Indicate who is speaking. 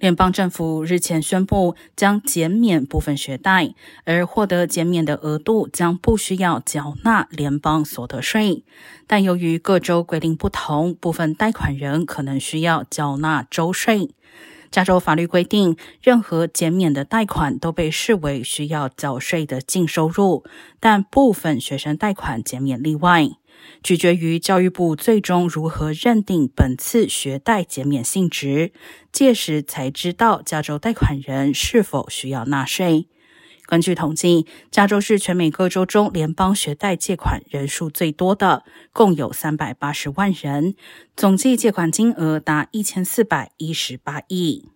Speaker 1: 联邦政府日前宣布将减免部分学贷，而获得减免的额度将不需要缴纳联邦所得税。但由于各州规定不同，部分贷款人可能需要缴纳州税。加州法律规定，任何减免的贷款都被视为需要缴税的净收入，但部分学生贷款减免例外，取决于教育部最终如何认定本次学贷减免性质，届时才知道加州贷款人是否需要纳税。根据统计，加州是全美各州中联邦学贷借款人数最多的，共有三百八十万人，总计借款金额达一千四百一十八亿。